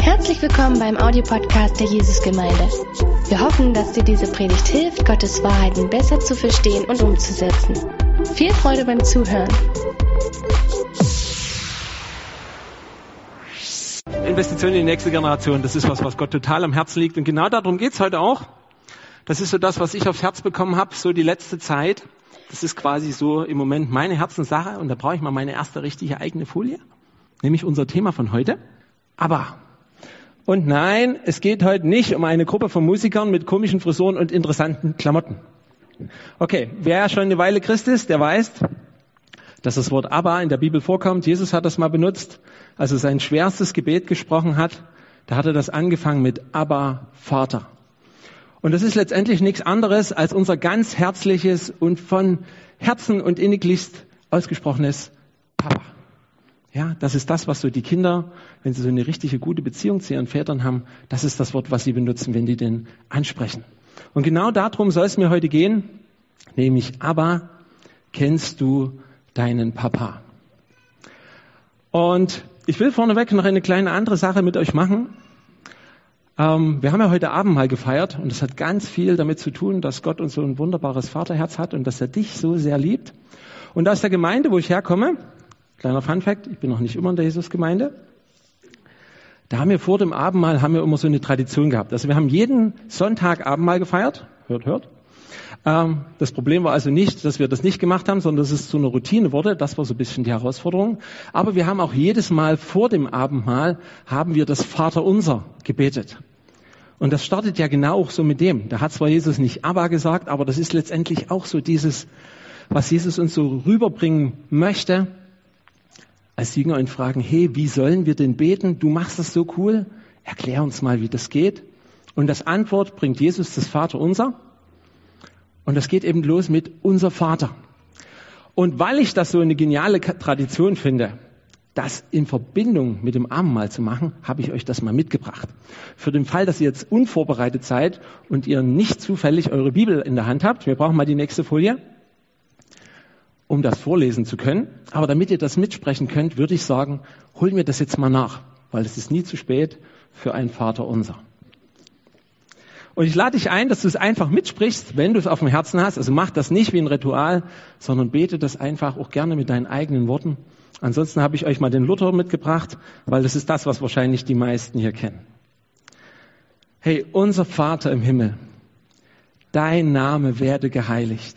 Herzlich willkommen beim Audiopodcast der Jesusgemeinde. Wir hoffen, dass dir diese Predigt hilft, Gottes Wahrheiten besser zu verstehen und umzusetzen. Viel Freude beim Zuhören. Investition in die nächste Generation, das ist was, was Gott total am Herzen liegt. Und genau darum geht's heute auch. Das ist so das, was ich aufs Herz bekommen habe, so die letzte Zeit. Das ist quasi so im Moment meine Herzenssache und da brauche ich mal meine erste richtige eigene Folie, nämlich unser Thema von heute. Aber und nein, es geht heute nicht um eine Gruppe von Musikern mit komischen Frisuren und interessanten Klamotten. Okay, wer ja schon eine Weile Christ ist, der weiß, dass das Wort Abba in der Bibel vorkommt. Jesus hat das mal benutzt, als er sein schwerstes Gebet gesprochen hat. Da hat er das angefangen mit Abba, Vater. Und das ist letztendlich nichts anderes als unser ganz herzliches und von Herzen und inniglichst ausgesprochenes Papa. Ja, das ist das, was so die Kinder, wenn sie so eine richtige gute Beziehung zu ihren Vätern haben, das ist das Wort, was sie benutzen, wenn die den ansprechen. Und genau darum soll es mir heute gehen, nämlich, aber kennst du deinen Papa? Und ich will vorneweg noch eine kleine andere Sache mit euch machen. Ähm, wir haben ja heute Abend mal gefeiert und es hat ganz viel damit zu tun, dass Gott uns so ein wunderbares Vaterherz hat und dass er dich so sehr liebt. Und aus der Gemeinde, wo ich herkomme, kleiner Fun Fact, ich bin noch nicht immer in der Jesusgemeinde, da haben wir vor dem Abendmahl haben wir immer so eine Tradition gehabt. Also wir haben jeden Sonntag Abendmahl gefeiert. Hört, hört. Ähm, das Problem war also nicht, dass wir das nicht gemacht haben, sondern dass es zu einer Routine wurde. Das war so ein bisschen die Herausforderung. Aber wir haben auch jedes Mal vor dem Abendmahl haben wir das Vaterunser gebetet. Und das startet ja genau auch so mit dem. Da hat zwar Jesus nicht Abba gesagt, aber das ist letztendlich auch so dieses, was Jesus uns so rüberbringen möchte. Als Jünger ihn fragen, hey, wie sollen wir denn beten? Du machst das so cool. Erklär uns mal, wie das geht. Und das Antwort bringt Jesus das Vaterunser. Und das geht eben los mit unser Vater. Und weil ich das so eine geniale Tradition finde, das in Verbindung mit dem Abendmahl zu machen, habe ich euch das mal mitgebracht. Für den Fall, dass ihr jetzt unvorbereitet seid und ihr nicht zufällig eure Bibel in der Hand habt, wir brauchen mal die nächste Folie, um das vorlesen zu können. Aber damit ihr das mitsprechen könnt, würde ich sagen, holen wir das jetzt mal nach, weil es ist nie zu spät für ein Vater unser. Und ich lade dich ein, dass du es einfach mitsprichst, wenn du es auf dem Herzen hast. Also mach das nicht wie ein Ritual, sondern bete das einfach auch gerne mit deinen eigenen Worten. Ansonsten habe ich euch mal den Luther mitgebracht, weil das ist das, was wahrscheinlich die meisten hier kennen. Hey, unser Vater im Himmel, dein Name werde geheiligt,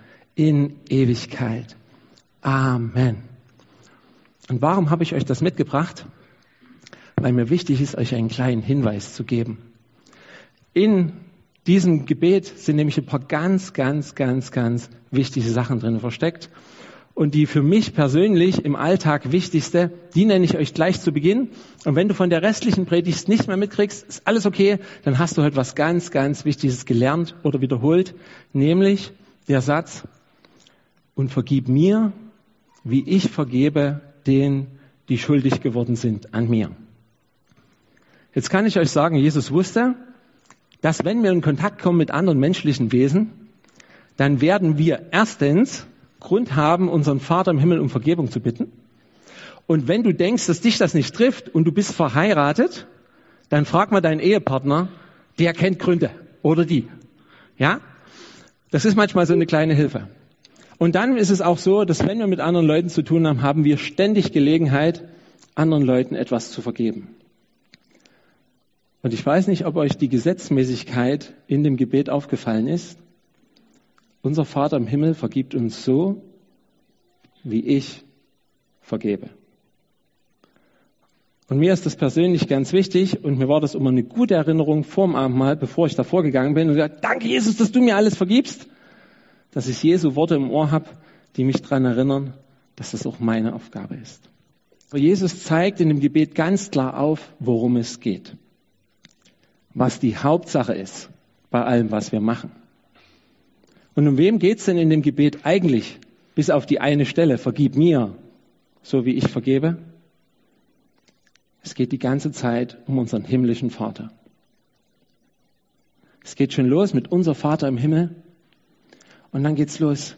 in Ewigkeit. Amen. Und warum habe ich euch das mitgebracht? Weil mir wichtig ist, euch einen kleinen Hinweis zu geben. In diesem Gebet sind nämlich ein paar ganz, ganz, ganz, ganz wichtige Sachen drin versteckt. Und die für mich persönlich im Alltag wichtigste, die nenne ich euch gleich zu Beginn. Und wenn du von der restlichen Predigt nicht mehr mitkriegst, ist alles okay, dann hast du heute was ganz, ganz Wichtiges gelernt oder wiederholt, nämlich der Satz, und vergib mir, wie ich vergebe denen, die schuldig geworden sind an mir. Jetzt kann ich euch sagen, Jesus wusste, dass wenn wir in Kontakt kommen mit anderen menschlichen Wesen, dann werden wir erstens Grund haben, unseren Vater im Himmel um Vergebung zu bitten. Und wenn du denkst, dass dich das nicht trifft und du bist verheiratet, dann frag mal deinen Ehepartner, der kennt Gründe oder die. Ja? Das ist manchmal so eine kleine Hilfe. Und dann ist es auch so, dass wenn wir mit anderen Leuten zu tun haben, haben wir ständig Gelegenheit, anderen Leuten etwas zu vergeben. Und ich weiß nicht, ob euch die Gesetzmäßigkeit in dem Gebet aufgefallen ist. Unser Vater im Himmel vergibt uns so, wie ich vergebe. Und mir ist das persönlich ganz wichtig und mir war das immer eine gute Erinnerung vorm Abendmahl, bevor ich davor gegangen bin und gesagt, danke Jesus, dass du mir alles vergibst, dass ich Jesu Worte im Ohr habe, die mich daran erinnern, dass das auch meine Aufgabe ist. Jesus zeigt in dem Gebet ganz klar auf, worum es geht. Was die Hauptsache ist bei allem, was wir machen. Und um wem geht es denn in dem Gebet eigentlich? Bis auf die eine Stelle, vergib mir, so wie ich vergebe. Es geht die ganze Zeit um unseren himmlischen Vater. Es geht schon los mit unser Vater im Himmel. Und dann geht's los.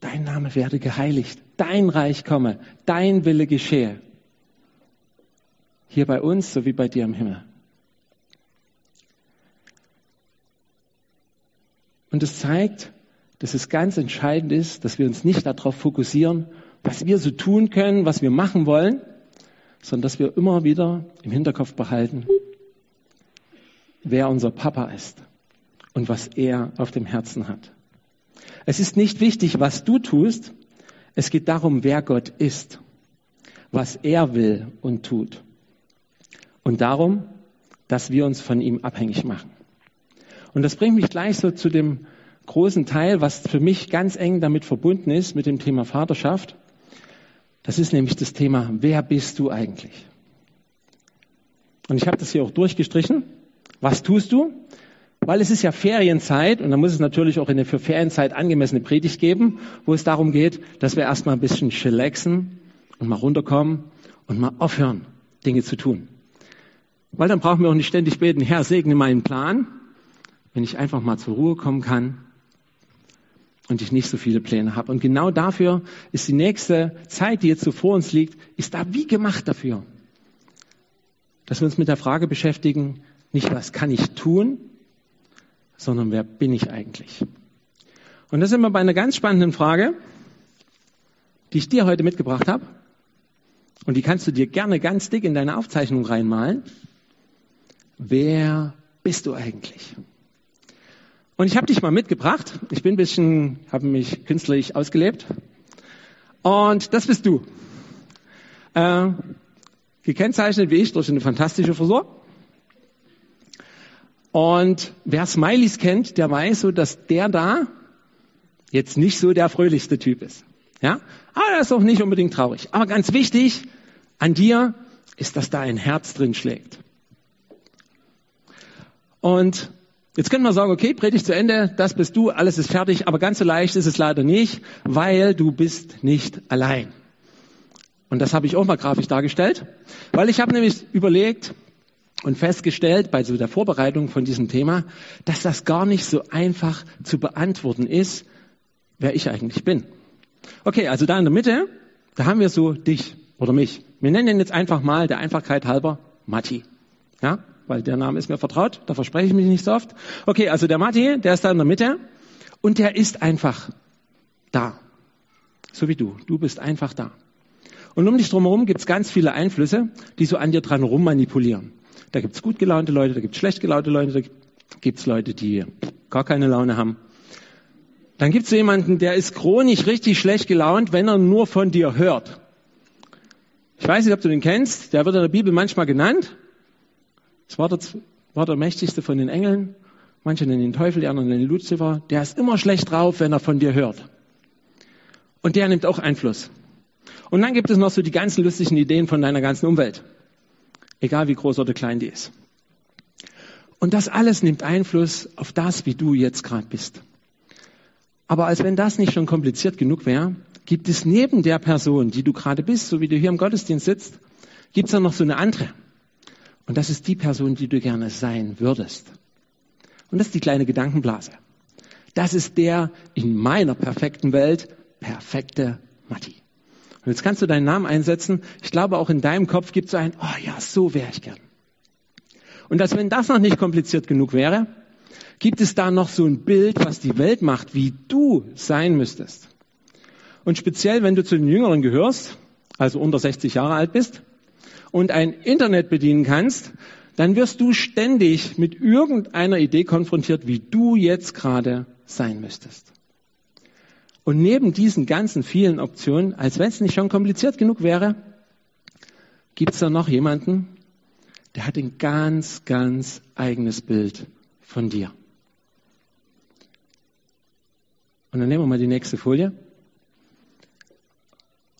Dein Name werde geheiligt. Dein Reich komme. Dein Wille geschehe. Hier bei uns sowie bei dir im Himmel. Und es zeigt, dass es ganz entscheidend ist, dass wir uns nicht darauf fokussieren, was wir so tun können, was wir machen wollen, sondern dass wir immer wieder im Hinterkopf behalten, wer unser Papa ist und was er auf dem Herzen hat. Es ist nicht wichtig, was du tust, es geht darum, wer Gott ist, was er will und tut. Und darum, dass wir uns von ihm abhängig machen. Und das bringt mich gleich so zu dem großen Teil, was für mich ganz eng damit verbunden ist, mit dem Thema Vaterschaft. Das ist nämlich das Thema, wer bist du eigentlich? Und ich habe das hier auch durchgestrichen. Was tust du? Weil es ist ja Ferienzeit und da muss es natürlich auch eine für Ferienzeit angemessene Predigt geben, wo es darum geht, dass wir erstmal ein bisschen chillaxen und mal runterkommen und mal aufhören, Dinge zu tun. Weil dann brauchen wir auch nicht ständig beten, Herr, segne meinen Plan, wenn ich einfach mal zur Ruhe kommen kann und ich nicht so viele Pläne habe. Und genau dafür ist die nächste Zeit, die jetzt so vor uns liegt, ist da wie gemacht dafür. Dass wir uns mit der Frage beschäftigen, nicht was kann ich tun, sondern wer bin ich eigentlich? Und da sind wir bei einer ganz spannenden Frage, die ich dir heute mitgebracht habe. Und die kannst du dir gerne ganz dick in deine Aufzeichnung reinmalen. Wer bist du eigentlich? Und ich habe dich mal mitgebracht. Ich bin ein bisschen, habe mich künstlich ausgelebt. Und das bist du. Äh, gekennzeichnet wie ich durch eine fantastische Frisur. Und wer Smileys kennt, der weiß so, dass der da jetzt nicht so der fröhlichste Typ ist. Ja? Aber er ist auch nicht unbedingt traurig. Aber ganz wichtig an dir ist, dass da ein Herz drin schlägt. Und Jetzt können wir sagen, okay, Predigt zu Ende, das bist du, alles ist fertig, aber ganz so leicht ist es leider nicht, weil du bist nicht allein. Und das habe ich auch mal grafisch dargestellt, weil ich habe nämlich überlegt und festgestellt bei so der Vorbereitung von diesem Thema, dass das gar nicht so einfach zu beantworten ist, wer ich eigentlich bin. Okay, also da in der Mitte, da haben wir so dich oder mich. Wir nennen ihn jetzt einfach mal der Einfachkeit halber Matti. Ja, weil der Name ist mir vertraut, da verspreche ich mich nicht so oft. Okay, also der Matti, der ist da in der Mitte und der ist einfach da. So wie du. Du bist einfach da. Und um dich drumherum gibt es ganz viele Einflüsse, die so an dir dran rummanipulieren. Da gibt es gut gelaunte Leute, da gibt es schlecht gelaunte Leute, da gibt es Leute, die gar keine Laune haben. Dann gibt es jemanden, der ist chronisch richtig schlecht gelaunt, wenn er nur von dir hört. Ich weiß nicht, ob du den kennst, der wird in der Bibel manchmal genannt. Es war der, war der mächtigste von den Engeln. Manche nennen ihn Teufel, die anderen nennen ihn Luzifer. Der ist immer schlecht drauf, wenn er von dir hört. Und der nimmt auch Einfluss. Und dann gibt es noch so die ganzen lustigen Ideen von deiner ganzen Umwelt. Egal wie groß oder klein die ist. Und das alles nimmt Einfluss auf das, wie du jetzt gerade bist. Aber als wenn das nicht schon kompliziert genug wäre, gibt es neben der Person, die du gerade bist, so wie du hier im Gottesdienst sitzt, gibt es dann noch so eine andere. Und das ist die Person, die du gerne sein würdest. Und das ist die kleine Gedankenblase. Das ist der in meiner perfekten Welt perfekte Matti. Und jetzt kannst du deinen Namen einsetzen. Ich glaube, auch in deinem Kopf gibt es ein, oh ja, so wäre ich gern. Und dass wenn das noch nicht kompliziert genug wäre, gibt es da noch so ein Bild, was die Welt macht, wie du sein müsstest. Und speziell, wenn du zu den Jüngeren gehörst, also unter 60 Jahre alt bist, und ein Internet bedienen kannst, dann wirst du ständig mit irgendeiner Idee konfrontiert, wie du jetzt gerade sein müsstest. Und neben diesen ganzen vielen Optionen, als wenn es nicht schon kompliziert genug wäre, gibt es da noch jemanden, der hat ein ganz, ganz eigenes Bild von dir. Und dann nehmen wir mal die nächste Folie.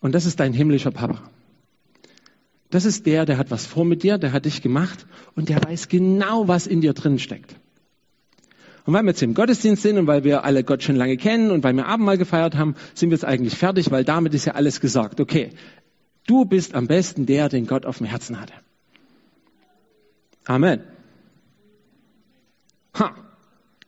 Und das ist dein himmlischer Papa. Das ist der, der hat was vor mit dir, der hat dich gemacht und der weiß genau, was in dir drin steckt. Und weil wir jetzt im Gottesdienst sind und weil wir alle Gott schon lange kennen und weil wir Abendmahl gefeiert haben, sind wir jetzt eigentlich fertig, weil damit ist ja alles gesagt. Okay, du bist am besten der, den Gott auf dem Herzen hatte. Amen. Ha.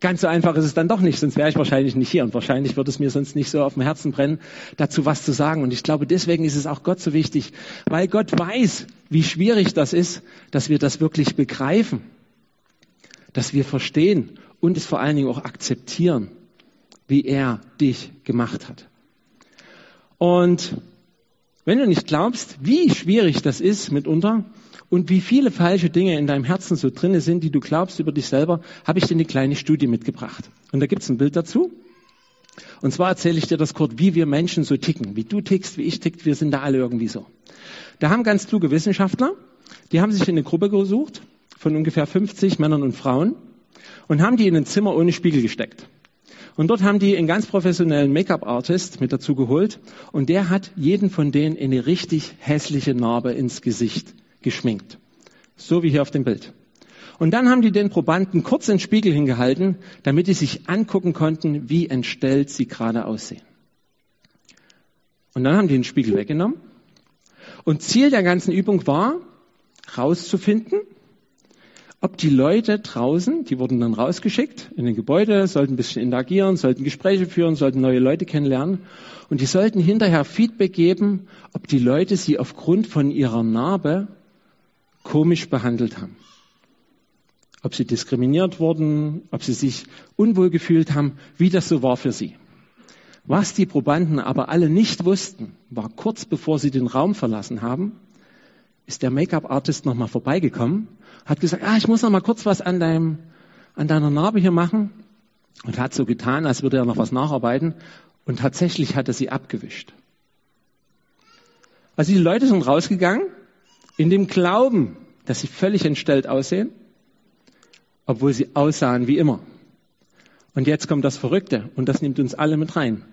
Ganz so einfach ist es dann doch nicht, sonst wäre ich wahrscheinlich nicht hier und wahrscheinlich würde es mir sonst nicht so auf dem Herzen brennen, dazu was zu sagen. Und ich glaube, deswegen ist es auch Gott so wichtig, weil Gott weiß, wie schwierig das ist, dass wir das wirklich begreifen, dass wir verstehen und es vor allen Dingen auch akzeptieren, wie er dich gemacht hat. Und wenn du nicht glaubst, wie schwierig das ist mitunter, und wie viele falsche Dinge in deinem Herzen so drinne sind, die du glaubst über dich selber, habe ich dir eine kleine Studie mitgebracht. Und da gibt es ein Bild dazu. Und zwar erzähle ich dir das kurz, wie wir Menschen so ticken. Wie du tickst, wie ich tick, wir sind da alle irgendwie so. Da haben ganz kluge Wissenschaftler, die haben sich in eine Gruppe gesucht von ungefähr 50 Männern und Frauen und haben die in ein Zimmer ohne Spiegel gesteckt. Und dort haben die einen ganz professionellen Make-up-Artist mit dazu geholt und der hat jeden von denen eine richtig hässliche Narbe ins Gesicht geschminkt. So wie hier auf dem Bild. Und dann haben die den Probanden kurz den Spiegel hingehalten, damit die sich angucken konnten, wie entstellt sie gerade aussehen. Und dann haben die den Spiegel weggenommen. Und Ziel der ganzen Übung war, rauszufinden, ob die Leute draußen, die wurden dann rausgeschickt in den Gebäude, sollten ein bisschen interagieren, sollten Gespräche führen, sollten neue Leute kennenlernen und die sollten hinterher Feedback geben, ob die Leute sie aufgrund von ihrer Narbe komisch behandelt haben. Ob sie diskriminiert wurden, ob sie sich unwohl gefühlt haben, wie das so war für sie. Was die Probanden aber alle nicht wussten, war kurz bevor sie den Raum verlassen haben, ist der Make-up-Artist nochmal vorbeigekommen, hat gesagt, ah, ich muss noch mal kurz was an, deinem, an deiner Narbe hier machen und hat so getan, als würde er noch was nacharbeiten und tatsächlich hat er sie abgewischt. Also die Leute sind rausgegangen in dem Glauben, dass sie völlig entstellt aussehen, obwohl sie aussahen wie immer. Und jetzt kommt das Verrückte und das nimmt uns alle mit rein.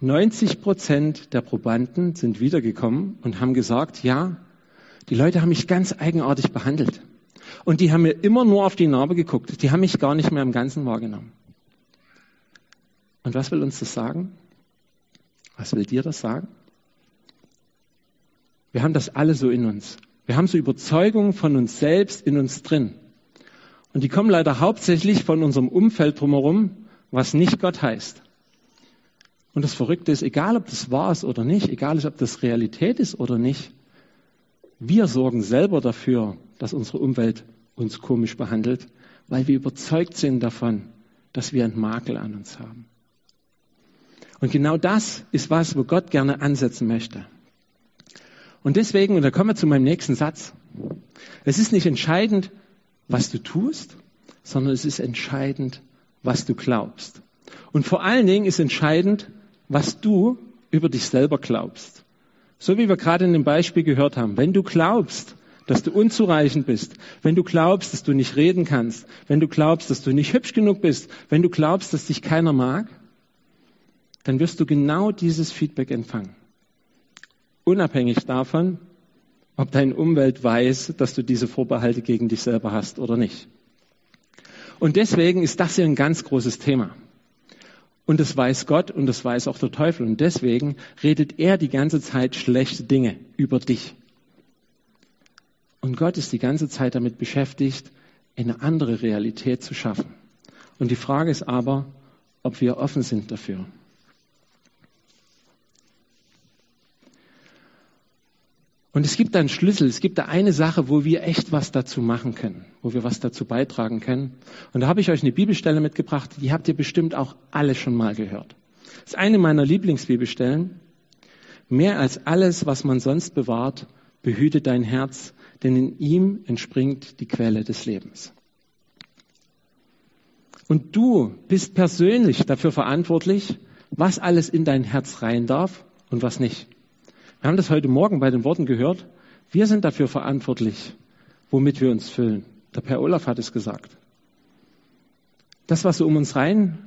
90 Prozent der Probanden sind wiedergekommen und haben gesagt, ja, die Leute haben mich ganz eigenartig behandelt. Und die haben mir immer nur auf die Narbe geguckt. Die haben mich gar nicht mehr im Ganzen wahrgenommen. Und was will uns das sagen? Was will dir das sagen? Wir haben das alle so in uns. Wir haben so Überzeugungen von uns selbst in uns drin. Und die kommen leider hauptsächlich von unserem Umfeld drumherum, was nicht Gott heißt. Und das Verrückte ist, egal ob das wahr ist oder nicht, egal ob das Realität ist oder nicht, wir sorgen selber dafür, dass unsere Umwelt uns komisch behandelt, weil wir überzeugt sind davon, dass wir einen Makel an uns haben. Und genau das ist was, wo Gott gerne ansetzen möchte. Und deswegen, und da kommen wir zu meinem nächsten Satz, es ist nicht entscheidend, was du tust, sondern es ist entscheidend, was du glaubst. Und vor allen Dingen ist entscheidend, was du über dich selber glaubst. So wie wir gerade in dem Beispiel gehört haben. Wenn du glaubst, dass du unzureichend bist, wenn du glaubst, dass du nicht reden kannst, wenn du glaubst, dass du nicht hübsch genug bist, wenn du glaubst, dass dich keiner mag, dann wirst du genau dieses Feedback empfangen unabhängig davon, ob deine Umwelt weiß, dass du diese Vorbehalte gegen dich selber hast oder nicht. Und deswegen ist das hier ein ganz großes Thema. Und das weiß Gott und das weiß auch der Teufel. Und deswegen redet er die ganze Zeit schlechte Dinge über dich. Und Gott ist die ganze Zeit damit beschäftigt, eine andere Realität zu schaffen. Und die Frage ist aber, ob wir offen sind dafür. Und es gibt da einen Schlüssel, es gibt da eine Sache, wo wir echt was dazu machen können, wo wir was dazu beitragen können. Und da habe ich euch eine Bibelstelle mitgebracht, die habt ihr bestimmt auch alle schon mal gehört. Das ist eine meiner Lieblingsbibelstellen. Mehr als alles, was man sonst bewahrt, behüte dein Herz, denn in ihm entspringt die Quelle des Lebens. Und du bist persönlich dafür verantwortlich, was alles in dein Herz rein darf und was nicht. Wir haben das heute Morgen bei den Worten gehört. Wir sind dafür verantwortlich, womit wir uns füllen. Der Per Olaf hat es gesagt. Das, was so um uns rein,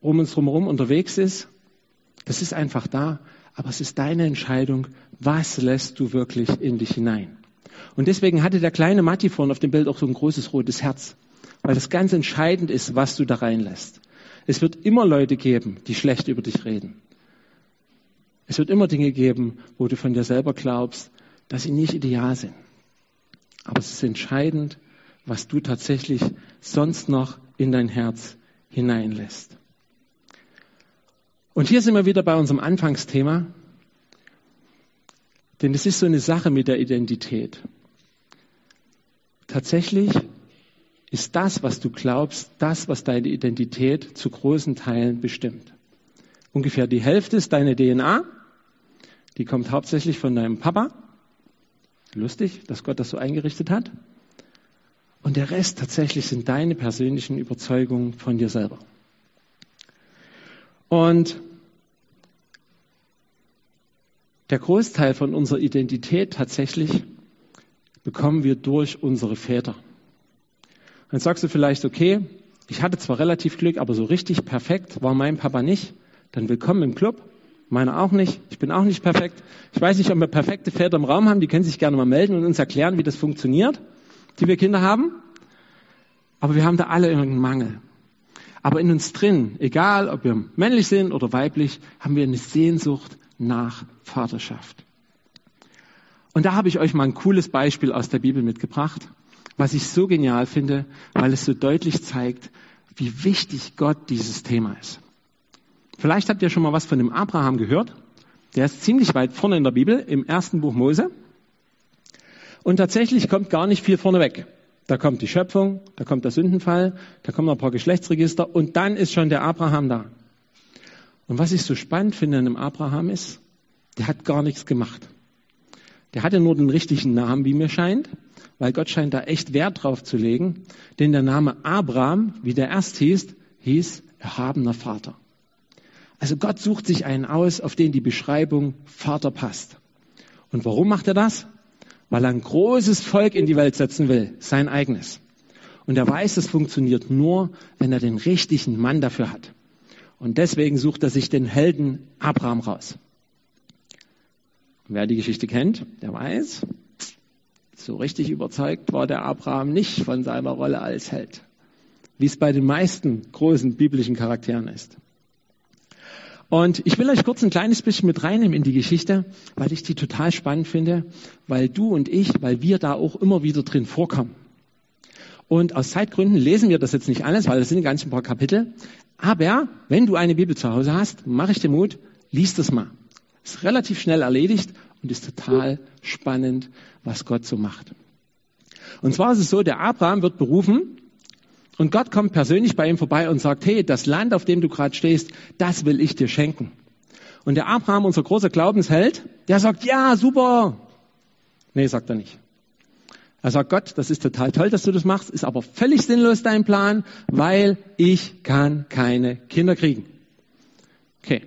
um uns drumherum unterwegs ist, das ist einfach da. aber es ist deine Entscheidung, was lässt du wirklich in dich hinein. Und deswegen hatte der kleine Matti vorne auf dem Bild auch so ein großes rotes Herz, weil das ganz entscheidend ist, was du da reinlässt. Es wird immer Leute geben, die schlecht über dich reden. Es wird immer Dinge geben, wo du von dir selber glaubst, dass sie nicht ideal sind. Aber es ist entscheidend, was du tatsächlich sonst noch in dein Herz hineinlässt. Und hier sind wir wieder bei unserem Anfangsthema, denn es ist so eine Sache mit der Identität. Tatsächlich ist das, was du glaubst, das, was deine Identität zu großen Teilen bestimmt. Ungefähr die Hälfte ist deine DNA, die kommt hauptsächlich von deinem Papa. Lustig, dass Gott das so eingerichtet hat. Und der Rest tatsächlich sind deine persönlichen Überzeugungen von dir selber. Und der Großteil von unserer Identität tatsächlich bekommen wir durch unsere Väter. Dann sagst du vielleicht, okay, ich hatte zwar relativ Glück, aber so richtig perfekt war mein Papa nicht. Dann willkommen im Club. Meiner auch nicht. Ich bin auch nicht perfekt. Ich weiß nicht, ob wir perfekte Väter im Raum haben. Die können sich gerne mal melden und uns erklären, wie das funktioniert, die wir Kinder haben. Aber wir haben da alle irgendeinen Mangel. Aber in uns drin, egal ob wir männlich sind oder weiblich, haben wir eine Sehnsucht nach Vaterschaft. Und da habe ich euch mal ein cooles Beispiel aus der Bibel mitgebracht, was ich so genial finde, weil es so deutlich zeigt, wie wichtig Gott dieses Thema ist. Vielleicht habt ihr schon mal was von dem Abraham gehört. Der ist ziemlich weit vorne in der Bibel, im ersten Buch Mose. Und tatsächlich kommt gar nicht viel vorne weg. Da kommt die Schöpfung, da kommt der Sündenfall, da kommen ein paar Geschlechtsregister und dann ist schon der Abraham da. Und was ich so spannend finde an dem Abraham ist, der hat gar nichts gemacht. Der hatte nur den richtigen Namen, wie mir scheint, weil Gott scheint da echt Wert drauf zu legen. Denn der Name Abraham, wie der erst hieß, hieß erhabener Vater. Also Gott sucht sich einen aus, auf den die Beschreibung Vater passt. Und warum macht er das? Weil er ein großes Volk in die Welt setzen will, sein eigenes. Und er weiß, es funktioniert nur, wenn er den richtigen Mann dafür hat. Und deswegen sucht er sich den Helden Abraham raus. Wer die Geschichte kennt, der weiß, so richtig überzeugt war der Abraham nicht von seiner Rolle als Held, wie es bei den meisten großen biblischen Charakteren ist. Und ich will euch kurz ein kleines bisschen mit reinnehmen in die Geschichte, weil ich die total spannend finde, weil du und ich, weil wir da auch immer wieder drin vorkommen. Und aus Zeitgründen lesen wir das jetzt nicht alles, weil das sind ganz ein paar Kapitel. Aber wenn du eine Bibel zu Hause hast, mache ich dir Mut, liest es mal. Ist relativ schnell erledigt und ist total spannend, was Gott so macht. Und zwar ist es so, der Abraham wird berufen und Gott kommt persönlich bei ihm vorbei und sagt, hey, das Land, auf dem du gerade stehst, das will ich dir schenken. Und der Abraham, unser großer Glaubensheld, der sagt, ja, super. Nee, sagt er nicht. Er sagt, Gott, das ist total toll, dass du das machst, ist aber völlig sinnlos dein Plan, weil ich kann keine Kinder kriegen. Okay.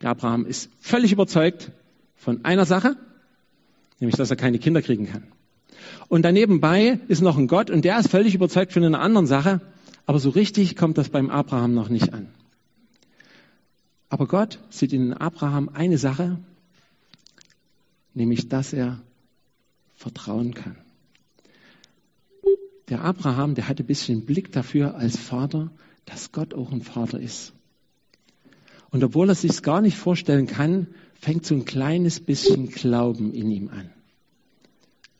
Der Abraham ist völlig überzeugt von einer Sache, nämlich, dass er keine Kinder kriegen kann. Und danebenbei ist noch ein Gott und der ist völlig überzeugt von einer anderen Sache, aber so richtig kommt das beim Abraham noch nicht an. Aber Gott sieht in Abraham eine Sache, nämlich, dass er vertrauen kann der Abraham, der hatte ein bisschen Blick dafür als Vater, dass Gott auch ein Vater ist. Und obwohl er sich gar nicht vorstellen kann, fängt so ein kleines bisschen Glauben in ihm an.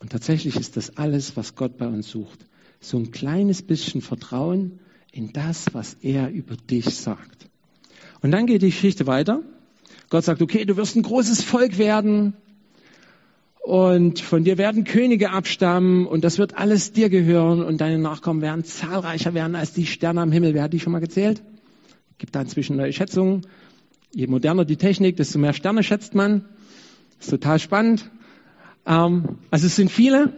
Und tatsächlich ist das alles, was Gott bei uns sucht. So ein kleines bisschen Vertrauen in das, was er über dich sagt. Und dann geht die Geschichte weiter. Gott sagt, okay, du wirst ein großes Volk werden und von dir werden Könige abstammen und das wird alles dir gehören und deine Nachkommen werden zahlreicher werden als die Sterne am Himmel. Wer hat die schon mal gezählt? Gibt da inzwischen neue Schätzungen. Je moderner die Technik, desto mehr Sterne schätzt man. Ist total spannend. Ähm, also es sind viele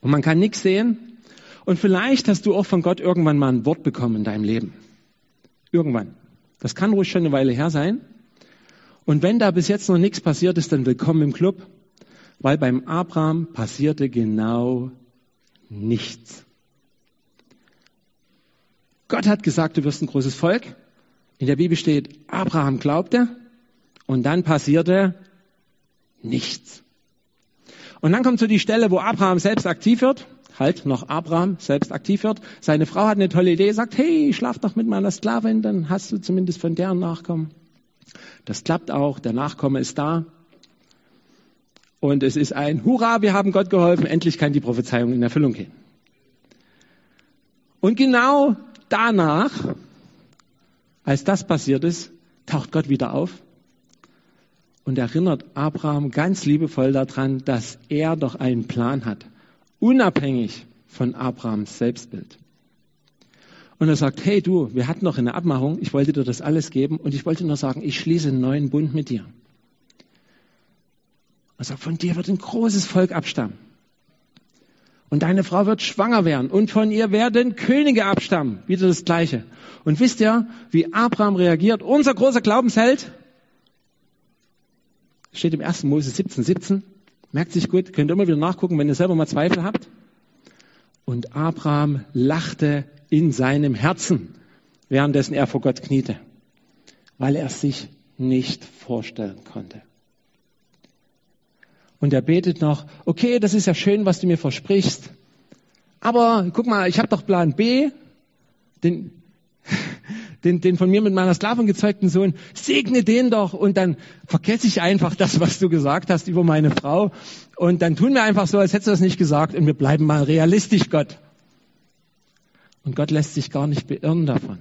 und man kann nichts sehen. Und vielleicht hast du auch von Gott irgendwann mal ein Wort bekommen in deinem Leben. Irgendwann. Das kann ruhig schon eine Weile her sein. Und wenn da bis jetzt noch nichts passiert ist, dann willkommen im Club weil beim Abraham passierte genau nichts. Gott hat gesagt, du wirst ein großes Volk. In der Bibel steht, Abraham glaubte Und dann passierte nichts. Und dann kommt so die Stelle, wo Abraham selbst aktiv wird. Halt, noch Abraham selbst aktiv wird. Seine Frau hat eine tolle Idee, sagt, hey, schlaf doch mit meiner Sklavin, dann hast du zumindest von deren Nachkommen. Das klappt auch, der Nachkomme ist da. Und es ist ein Hurra, wir haben Gott geholfen, endlich kann die Prophezeiung in Erfüllung gehen. Und genau danach, als das passiert ist, taucht Gott wieder auf und erinnert Abraham ganz liebevoll daran, dass er doch einen Plan hat, unabhängig von Abrahams Selbstbild. Und er sagt, hey du, wir hatten noch eine Abmachung, ich wollte dir das alles geben und ich wollte nur sagen, ich schließe einen neuen Bund mit dir. Er sagt, von dir wird ein großes Volk abstammen. Und deine Frau wird schwanger werden und von ihr werden Könige abstammen. Wieder das Gleiche. Und wisst ihr, wie Abraham reagiert? Unser großer Glaubensheld steht im 1. Mose 17, 17. Merkt sich gut, könnt ihr immer wieder nachgucken, wenn ihr selber mal Zweifel habt. Und Abraham lachte in seinem Herzen, währenddessen er vor Gott kniete, weil er sich nicht vorstellen konnte. Und er betet noch, okay, das ist ja schön, was du mir versprichst, aber guck mal, ich habe doch Plan B, den, den, den von mir mit meiner Sklavin gezeugten Sohn, segne den doch und dann vergesse ich einfach das, was du gesagt hast über meine Frau und dann tun wir einfach so, als hättest du das nicht gesagt und wir bleiben mal realistisch, Gott. Und Gott lässt sich gar nicht beirren davon.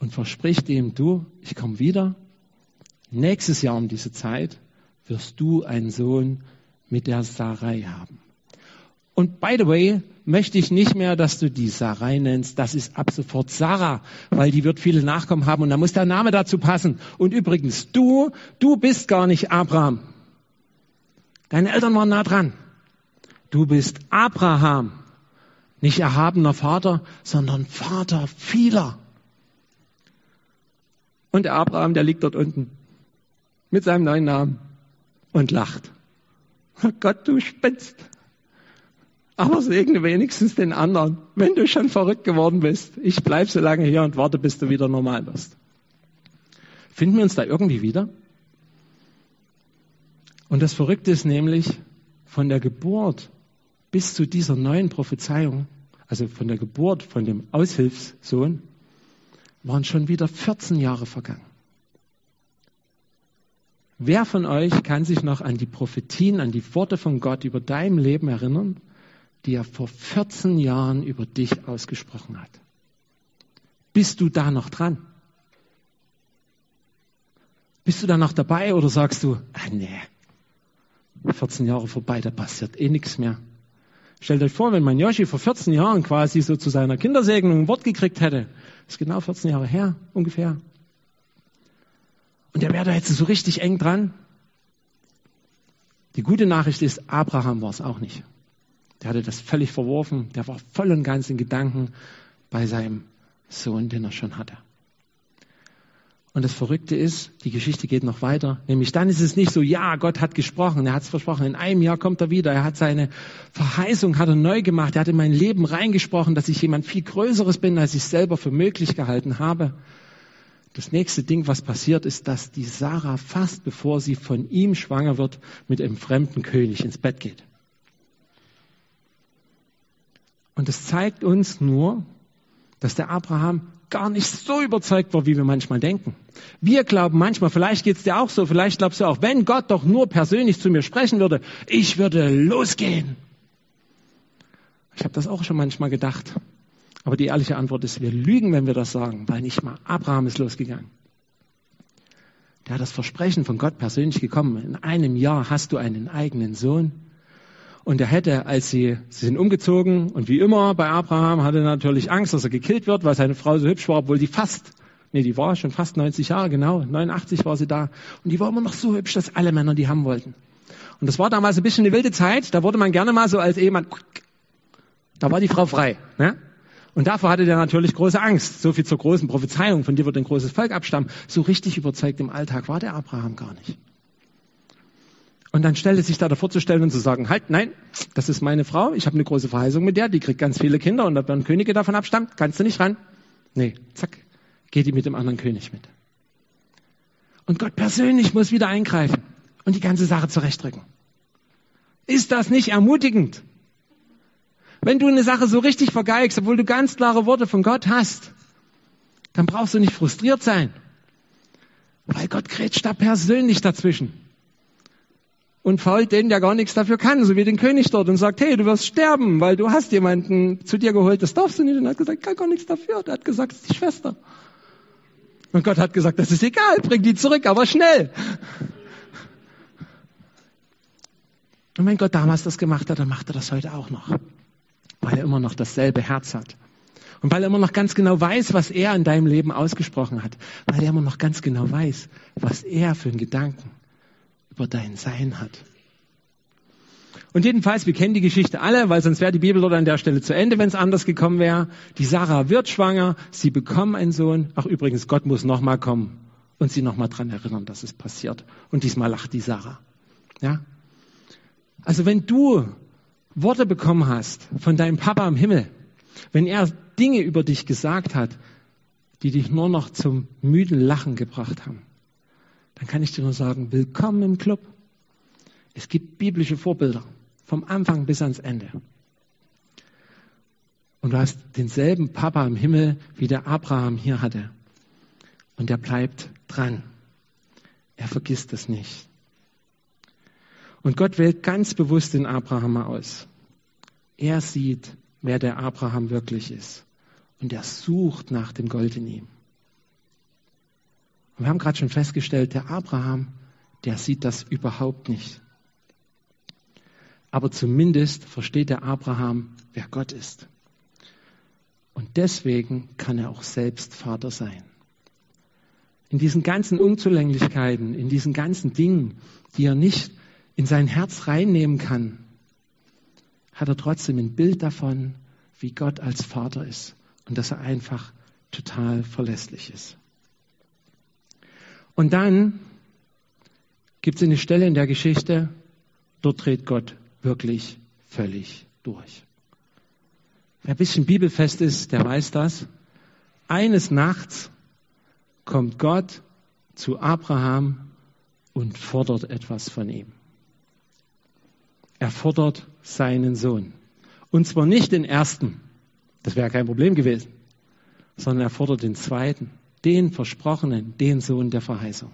Und verspricht ihm, du, ich komme wieder. Nächstes Jahr um diese Zeit wirst du einen Sohn mit der Sarai haben. Und by the way, möchte ich nicht mehr, dass du die Sarai nennst. Das ist ab sofort Sarah, weil die wird viele Nachkommen haben und da muss der Name dazu passen. Und übrigens, du, du bist gar nicht Abraham. Deine Eltern waren nah dran. Du bist Abraham. Nicht erhabener Vater, sondern Vater vieler. Und der Abraham, der liegt dort unten mit seinem neuen Namen und lacht. Oh Gott, du spinnst. Aber segne wenigstens den anderen, wenn du schon verrückt geworden bist. Ich bleib so lange hier und warte, bis du wieder normal wirst. Finden wir uns da irgendwie wieder? Und das Verrückte ist nämlich, von der Geburt bis zu dieser neuen Prophezeiung also von der Geburt von dem Aushilfssohn, waren schon wieder 14 Jahre vergangen. Wer von euch kann sich noch an die Prophetien, an die Worte von Gott über dein Leben erinnern, die er vor 14 Jahren über dich ausgesprochen hat? Bist du da noch dran? Bist du da noch dabei oder sagst du, ah nee, 14 Jahre vorbei, da passiert eh nichts mehr. Stellt euch vor, wenn mein Yoshi vor 14 Jahren quasi so zu seiner Kindersegnung ein Wort gekriegt hätte. Das ist genau 14 Jahre her, ungefähr. Und der wäre da jetzt so richtig eng dran. Die gute Nachricht ist, Abraham war es auch nicht. Der hatte das völlig verworfen. Der war voll und ganz in Gedanken bei seinem Sohn, den er schon hatte. Und das Verrückte ist, die Geschichte geht noch weiter. Nämlich dann ist es nicht so, ja, Gott hat gesprochen, er hat es versprochen, in einem Jahr kommt er wieder, er hat seine Verheißung, hat er neu gemacht, er hat in mein Leben reingesprochen, dass ich jemand viel Größeres bin, als ich selber für möglich gehalten habe. Das nächste Ding, was passiert, ist, dass die Sarah fast bevor sie von ihm schwanger wird, mit einem fremden König ins Bett geht. Und es zeigt uns nur, dass der Abraham gar nicht so überzeugt war, wie wir manchmal denken. Wir glauben manchmal, vielleicht geht es dir auch so, vielleicht glaubst du auch, wenn Gott doch nur persönlich zu mir sprechen würde, ich würde losgehen. Ich habe das auch schon manchmal gedacht. Aber die ehrliche Antwort ist, wir lügen, wenn wir das sagen, weil nicht mal Abraham ist losgegangen. Der hat das Versprechen von Gott persönlich gekommen. In einem Jahr hast du einen eigenen Sohn. Und er hätte, als sie, sie sind umgezogen, und wie immer bei Abraham hatte er natürlich Angst, dass er gekillt wird, weil seine Frau so hübsch war, obwohl die fast, nee, die war schon fast 90 Jahre, genau, 89 war sie da. Und die war immer noch so hübsch, dass alle Männer die haben wollten. Und das war damals ein bisschen eine wilde Zeit, da wurde man gerne mal so als Ehemann, da war die Frau frei. Ne? Und davor hatte der natürlich große Angst. So viel zur großen Prophezeiung, von dir wird ein großes Volk abstammen. So richtig überzeugt im Alltag war der Abraham gar nicht. Und dann stellte sich da davor zu stellen und zu sagen, halt, nein, das ist meine Frau, ich habe eine große Verheißung mit der, die kriegt ganz viele Kinder und da werden Könige davon abstammen, kannst du nicht ran. Nee, zack, geht die mit dem anderen König mit. Und Gott persönlich muss wieder eingreifen und die ganze Sache zurechtrücken. Ist das nicht ermutigend? Wenn du eine Sache so richtig vergeigst, obwohl du ganz klare Worte von Gott hast, dann brauchst du nicht frustriert sein. Weil Gott grätscht da persönlich dazwischen. Und fault den, der gar nichts dafür kann, so wie den König dort und sagt, hey, du wirst sterben, weil du hast jemanden zu dir geholt, das darfst du nicht. Und er hat gesagt, kann gar nichts dafür. Er hat gesagt, das ist die Schwester. Und Gott hat gesagt, das ist egal, bring die zurück, aber schnell. Und wenn Gott damals das gemacht hat, dann macht er das heute auch noch. Weil er immer noch dasselbe Herz hat. Und weil er immer noch ganz genau weiß, was er in deinem Leben ausgesprochen hat. Weil er immer noch ganz genau weiß, was er für einen Gedanken über dein Sein hat. Und jedenfalls, wir kennen die Geschichte alle, weil sonst wäre die Bibel dort an der Stelle zu Ende, wenn es anders gekommen wäre. Die Sarah wird schwanger, sie bekommen einen Sohn. Ach übrigens, Gott muss nochmal kommen und sie nochmal dran erinnern, dass es passiert. Und diesmal lacht die Sarah. Ja? Also wenn du Worte bekommen hast von deinem Papa im Himmel, wenn er Dinge über dich gesagt hat, die dich nur noch zum müden Lachen gebracht haben, dann kann ich dir nur sagen, willkommen im Club. Es gibt biblische Vorbilder, vom Anfang bis ans Ende. Und du hast denselben Papa im Himmel, wie der Abraham hier hatte. Und er bleibt dran. Er vergisst es nicht. Und Gott wählt ganz bewusst den Abraham aus. Er sieht, wer der Abraham wirklich ist. Und er sucht nach dem Gold in ihm. Und wir haben gerade schon festgestellt, der Abraham, der sieht das überhaupt nicht. Aber zumindest versteht der Abraham, wer Gott ist. Und deswegen kann er auch selbst Vater sein. In diesen ganzen Unzulänglichkeiten, in diesen ganzen Dingen, die er nicht in sein Herz reinnehmen kann, hat er trotzdem ein Bild davon, wie Gott als Vater ist und dass er einfach total verlässlich ist. Und dann gibt es eine Stelle in der Geschichte, dort dreht Gott wirklich völlig durch. Wer ein bisschen bibelfest ist, der weiß das. Eines Nachts kommt Gott zu Abraham und fordert etwas von ihm. Er fordert seinen Sohn. Und zwar nicht den ersten, das wäre kein Problem gewesen, sondern er fordert den zweiten, den versprochenen, den Sohn der Verheißung.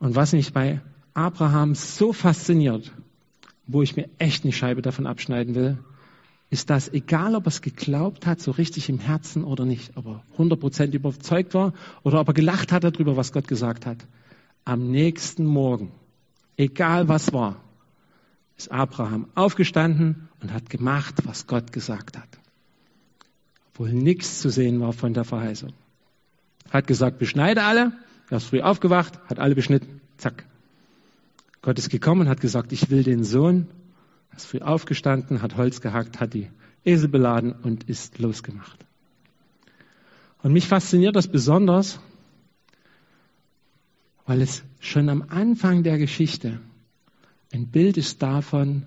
Und was mich bei Abraham so fasziniert, wo ich mir echt eine Scheibe davon abschneiden will, ist, dass egal, ob er es geglaubt hat, so richtig im Herzen oder nicht, ob er 100% überzeugt war oder ob er gelacht hat darüber, was Gott gesagt hat, am nächsten Morgen, egal was war, ist Abraham aufgestanden und hat gemacht, was Gott gesagt hat. Obwohl nichts zu sehen war von der Verheißung. Hat gesagt, beschneide alle. Er ist früh aufgewacht, hat alle beschnitten. Zack. Gott ist gekommen hat gesagt, ich will den Sohn. Er ist früh aufgestanden, hat Holz gehackt, hat die Esel beladen und ist losgemacht. Und mich fasziniert das besonders, weil es schon am Anfang der Geschichte ein Bild ist davon,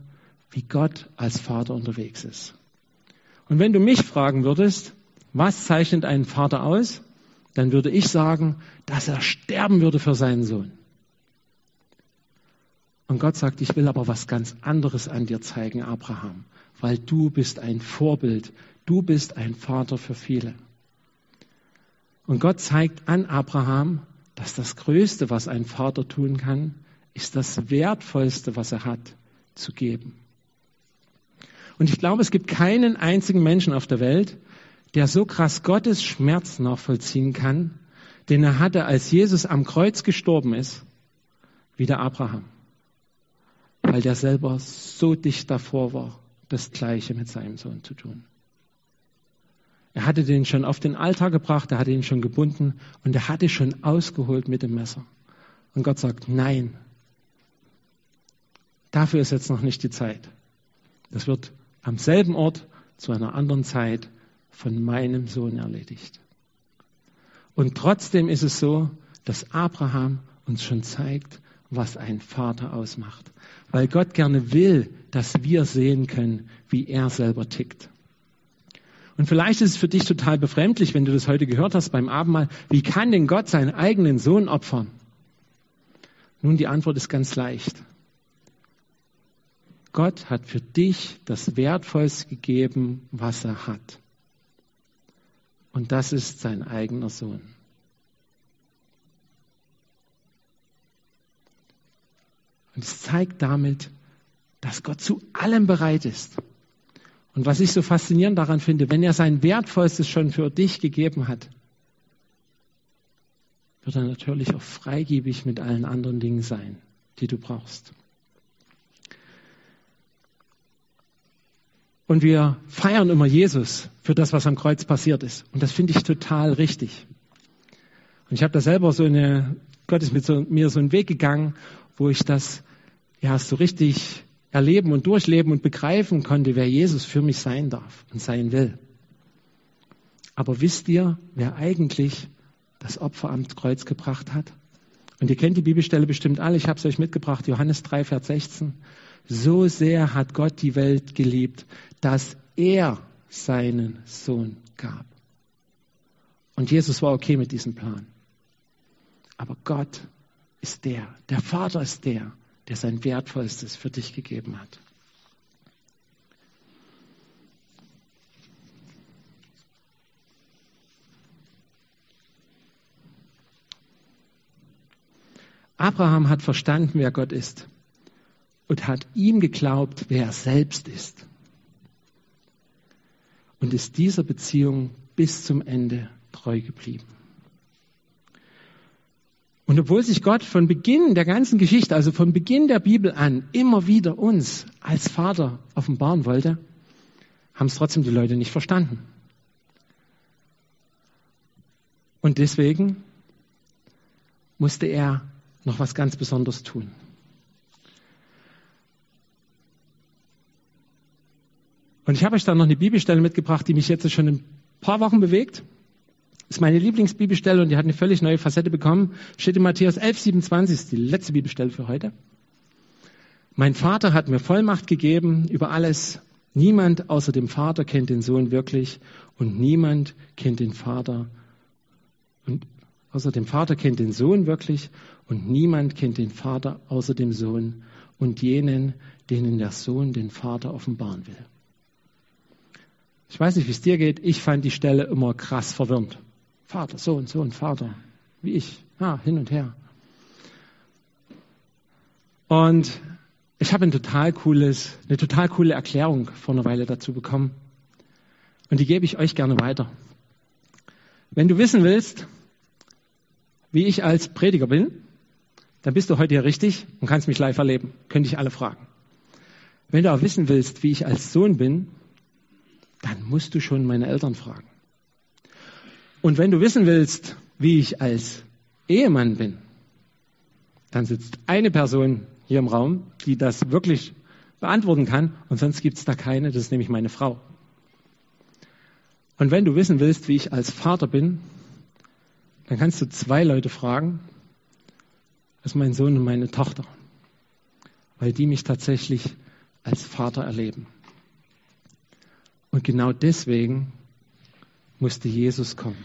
wie Gott als Vater unterwegs ist. Und wenn du mich fragen würdest, was zeichnet einen Vater aus, dann würde ich sagen, dass er sterben würde für seinen Sohn. Und Gott sagt, ich will aber was ganz anderes an dir zeigen, Abraham, weil du bist ein Vorbild, du bist ein Vater für viele. Und Gott zeigt an Abraham, dass das Größte, was ein Vater tun kann, ist das Wertvollste, was er hat, zu geben. Und ich glaube, es gibt keinen einzigen Menschen auf der Welt, der so krass Gottes Schmerz nachvollziehen kann, den er hatte, als Jesus am Kreuz gestorben ist, wie der Abraham. Weil der selber so dicht davor war, das Gleiche mit seinem Sohn zu tun. Er hatte den schon auf den Altar gebracht, er hatte ihn schon gebunden und er hatte schon ausgeholt mit dem Messer. Und Gott sagt, nein, Dafür ist jetzt noch nicht die Zeit. Das wird am selben Ort zu einer anderen Zeit von meinem Sohn erledigt. Und trotzdem ist es so, dass Abraham uns schon zeigt, was ein Vater ausmacht. Weil Gott gerne will, dass wir sehen können, wie er selber tickt. Und vielleicht ist es für dich total befremdlich, wenn du das heute gehört hast beim Abendmahl. Wie kann denn Gott seinen eigenen Sohn opfern? Nun, die Antwort ist ganz leicht. Gott hat für dich das Wertvollste gegeben, was er hat. Und das ist sein eigener Sohn. Und es zeigt damit, dass Gott zu allem bereit ist. Und was ich so faszinierend daran finde, wenn er sein Wertvollstes schon für dich gegeben hat, wird er natürlich auch freigebig mit allen anderen Dingen sein, die du brauchst. Und wir feiern immer Jesus für das, was am Kreuz passiert ist. Und das finde ich total richtig. Und ich habe da selber so eine, Gott ist mit so, mir so einen Weg gegangen, wo ich das ja so richtig erleben und durchleben und begreifen konnte, wer Jesus für mich sein darf und sein will. Aber wisst ihr, wer eigentlich das Opfer am Kreuz gebracht hat? Und ihr kennt die Bibelstelle bestimmt alle, ich habe es euch mitgebracht, Johannes 3, Vers 16. So sehr hat Gott die Welt geliebt, dass er seinen Sohn gab. Und Jesus war okay mit diesem Plan. Aber Gott ist der, der Vater ist der, der sein Wertvollstes für dich gegeben hat. Abraham hat verstanden, wer Gott ist und hat ihm geglaubt, wer er selbst ist. Und ist dieser Beziehung bis zum Ende treu geblieben. Und obwohl sich Gott von Beginn der ganzen Geschichte, also von Beginn der Bibel an, immer wieder uns als Vater offenbaren wollte, haben es trotzdem die Leute nicht verstanden. Und deswegen musste er noch was ganz Besonderes tun. Und ich habe euch da noch eine Bibelstelle mitgebracht, die mich jetzt schon ein paar Wochen bewegt. Das ist meine Lieblingsbibelstelle und die hat eine völlig neue Facette bekommen. Steht in Matthäus 11, 27, ist die letzte Bibelstelle für heute. Mein Vater hat mir Vollmacht gegeben über alles. Niemand außer dem Vater kennt den Sohn wirklich und niemand kennt den Vater und außer dem Vater kennt den Sohn wirklich und niemand kennt den Vater außer dem Sohn und jenen, denen der Sohn den Vater offenbaren will. Ich weiß nicht, wie es dir geht. Ich fand die Stelle immer krass verwirrend. Vater, Sohn, Sohn, Vater. Wie ich. Ja, hin und her. Und ich habe ein total cooles, eine total coole Erklärung vor einer Weile dazu bekommen. Und die gebe ich euch gerne weiter. Wenn du wissen willst, wie ich als Prediger bin, dann bist du heute hier richtig und kannst mich live erleben. Könnte ich alle fragen. Wenn du auch wissen willst, wie ich als Sohn bin, dann musst du schon meine Eltern fragen. Und wenn du wissen willst, wie ich als Ehemann bin, dann sitzt eine Person hier im Raum, die das wirklich beantworten kann und sonst gibt es da keine, das ist nämlich meine Frau. Und wenn du wissen willst, wie ich als Vater bin, dann kannst du zwei Leute fragen, das ist mein Sohn und meine Tochter, weil die mich tatsächlich als Vater erleben. Und genau deswegen musste Jesus kommen.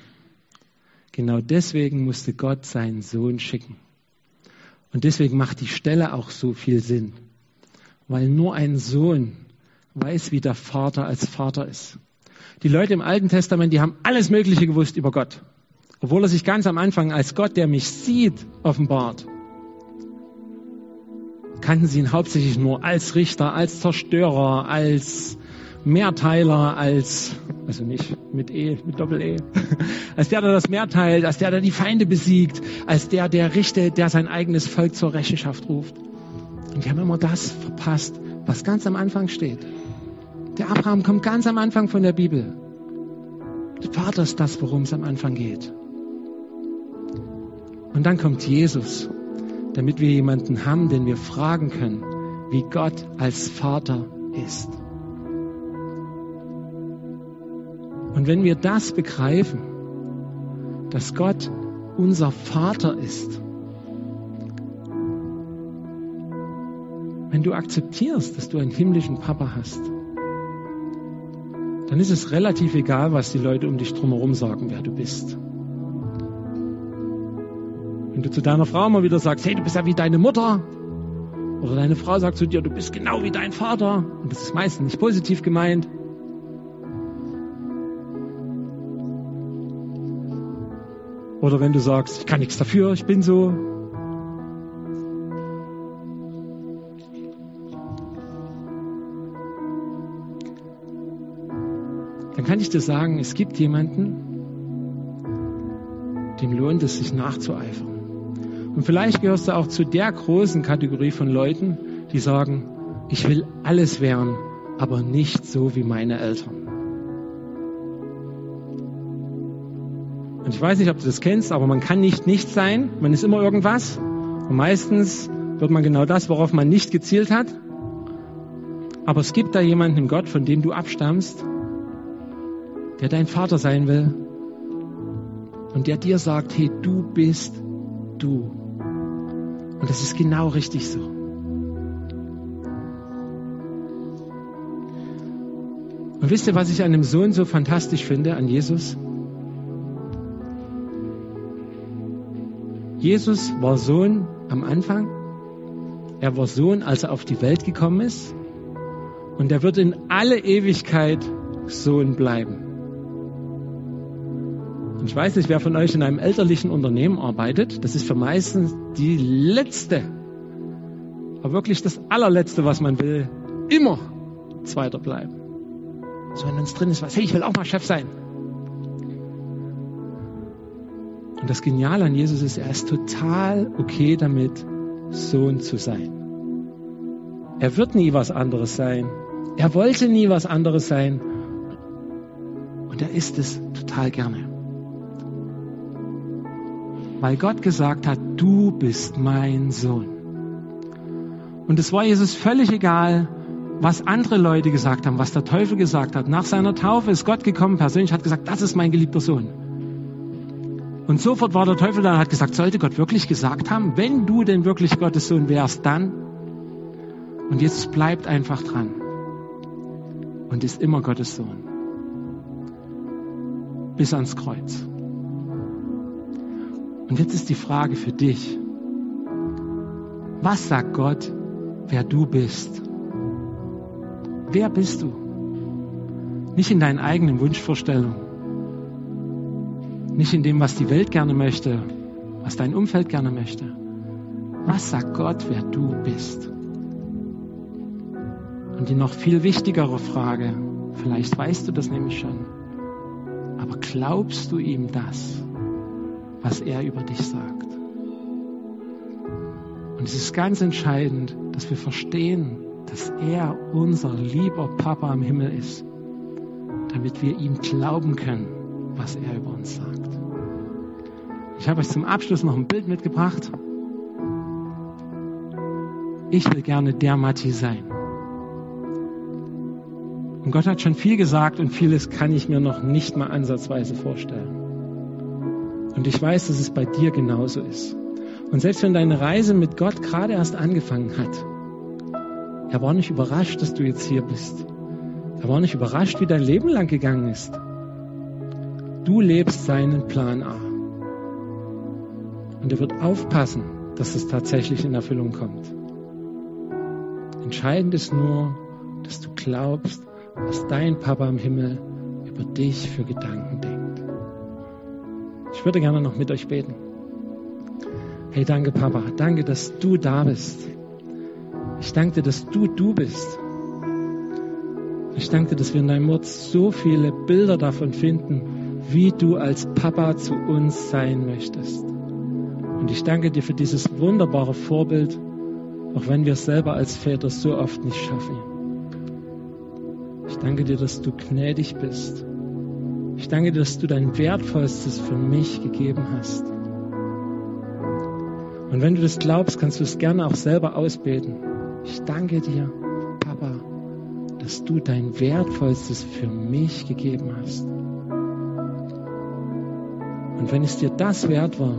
Genau deswegen musste Gott seinen Sohn schicken. Und deswegen macht die Stelle auch so viel Sinn. Weil nur ein Sohn weiß, wie der Vater als Vater ist. Die Leute im Alten Testament, die haben alles Mögliche gewusst über Gott. Obwohl er sich ganz am Anfang als Gott, der mich sieht, offenbart. Kannten sie ihn hauptsächlich nur als Richter, als Zerstörer, als Mehrteiler als, also nicht mit E, mit Doppel-E, als der, der das Meer teilt, als der, der die Feinde besiegt, als der, der richtet, der sein eigenes Volk zur Rechenschaft ruft. Und die haben immer das verpasst, was ganz am Anfang steht. Der Abraham kommt ganz am Anfang von der Bibel. Der Vater ist das, worum es am Anfang geht. Und dann kommt Jesus, damit wir jemanden haben, den wir fragen können, wie Gott als Vater ist. Und wenn wir das begreifen, dass Gott unser Vater ist, wenn du akzeptierst, dass du einen himmlischen Papa hast, dann ist es relativ egal, was die Leute um dich drumherum sagen, wer du bist. Wenn du zu deiner Frau mal wieder sagst, hey, du bist ja wie deine Mutter, oder deine Frau sagt zu dir, du bist genau wie dein Vater, und das ist meistens nicht positiv gemeint, Oder wenn du sagst, ich kann nichts dafür, ich bin so. Dann kann ich dir sagen, es gibt jemanden, dem lohnt es sich nachzueifern. Und vielleicht gehörst du auch zu der großen Kategorie von Leuten, die sagen, ich will alles werden, aber nicht so wie meine Eltern. Und ich weiß nicht, ob du das kennst, aber man kann nicht nichts sein. Man ist immer irgendwas. Und meistens wird man genau das, worauf man nicht gezielt hat. Aber es gibt da jemanden in Gott, von dem du abstammst, der dein Vater sein will. Und der dir sagt, hey, du bist du. Und das ist genau richtig so. Und wisst ihr, was ich an dem Sohn so fantastisch finde, an Jesus? Jesus war Sohn am Anfang. Er war Sohn, als er auf die Welt gekommen ist. Und er wird in alle Ewigkeit Sohn bleiben. Und ich weiß nicht, wer von euch in einem elterlichen Unternehmen arbeitet. Das ist für meistens die letzte, aber wirklich das allerletzte, was man will, immer Zweiter bleiben. So in uns drin ist was, hey, ich will auch mal Chef sein. Und das Geniale an Jesus ist, er ist total okay damit, Sohn zu sein. Er wird nie was anderes sein. Er wollte nie was anderes sein. Und er ist es total gerne. Weil Gott gesagt hat, du bist mein Sohn. Und es war Jesus völlig egal, was andere Leute gesagt haben, was der Teufel gesagt hat. Nach seiner Taufe ist Gott gekommen, persönlich hat gesagt, das ist mein geliebter Sohn. Und sofort war der Teufel da und hat gesagt, sollte Gott wirklich gesagt haben, wenn du denn wirklich Gottes Sohn wärst, dann. Und jetzt bleibt einfach dran und ist immer Gottes Sohn. Bis ans Kreuz. Und jetzt ist die Frage für dich. Was sagt Gott, wer du bist? Wer bist du? Nicht in deinen eigenen Wunschvorstellungen nicht in dem, was die Welt gerne möchte, was dein Umfeld gerne möchte. Was sagt Gott, wer du bist? Und die noch viel wichtigere Frage, vielleicht weißt du das nämlich schon, aber glaubst du ihm das, was er über dich sagt? Und es ist ganz entscheidend, dass wir verstehen, dass er unser lieber Papa im Himmel ist, damit wir ihm glauben können, was er über uns sagt. Ich habe euch zum Abschluss noch ein Bild mitgebracht. Ich will gerne der Matti sein. Und Gott hat schon viel gesagt und vieles kann ich mir noch nicht mal ansatzweise vorstellen. Und ich weiß, dass es bei dir genauso ist. Und selbst wenn deine Reise mit Gott gerade erst angefangen hat, er war nicht überrascht, dass du jetzt hier bist. Er war nicht überrascht, wie dein Leben lang gegangen ist. Du lebst seinen Plan A. Und er wird aufpassen, dass es tatsächlich in Erfüllung kommt. Entscheidend ist nur, dass du glaubst, was dein Papa im Himmel über dich für Gedanken denkt. Ich würde gerne noch mit euch beten. Hey, danke Papa, danke, dass du da bist. Ich danke dir, dass du du bist. Ich danke dir, dass wir in deinem Wort so viele Bilder davon finden, wie du als Papa zu uns sein möchtest. Und ich danke dir für dieses wunderbare Vorbild, auch wenn wir es selber als Väter so oft nicht schaffen. Ich danke dir, dass du gnädig bist. Ich danke dir, dass du dein Wertvollstes für mich gegeben hast. Und wenn du das glaubst, kannst du es gerne auch selber ausbeten. Ich danke dir, Papa, dass du dein Wertvollstes für mich gegeben hast. Und wenn es dir das wert war,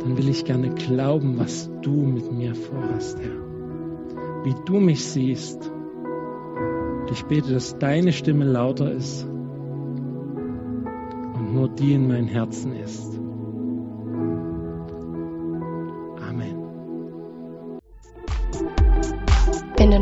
dann will ich gerne glauben, was du mit mir vorhast, Herr. Wie du mich siehst. Und ich bete, dass deine Stimme lauter ist und nur die in mein Herzen ist.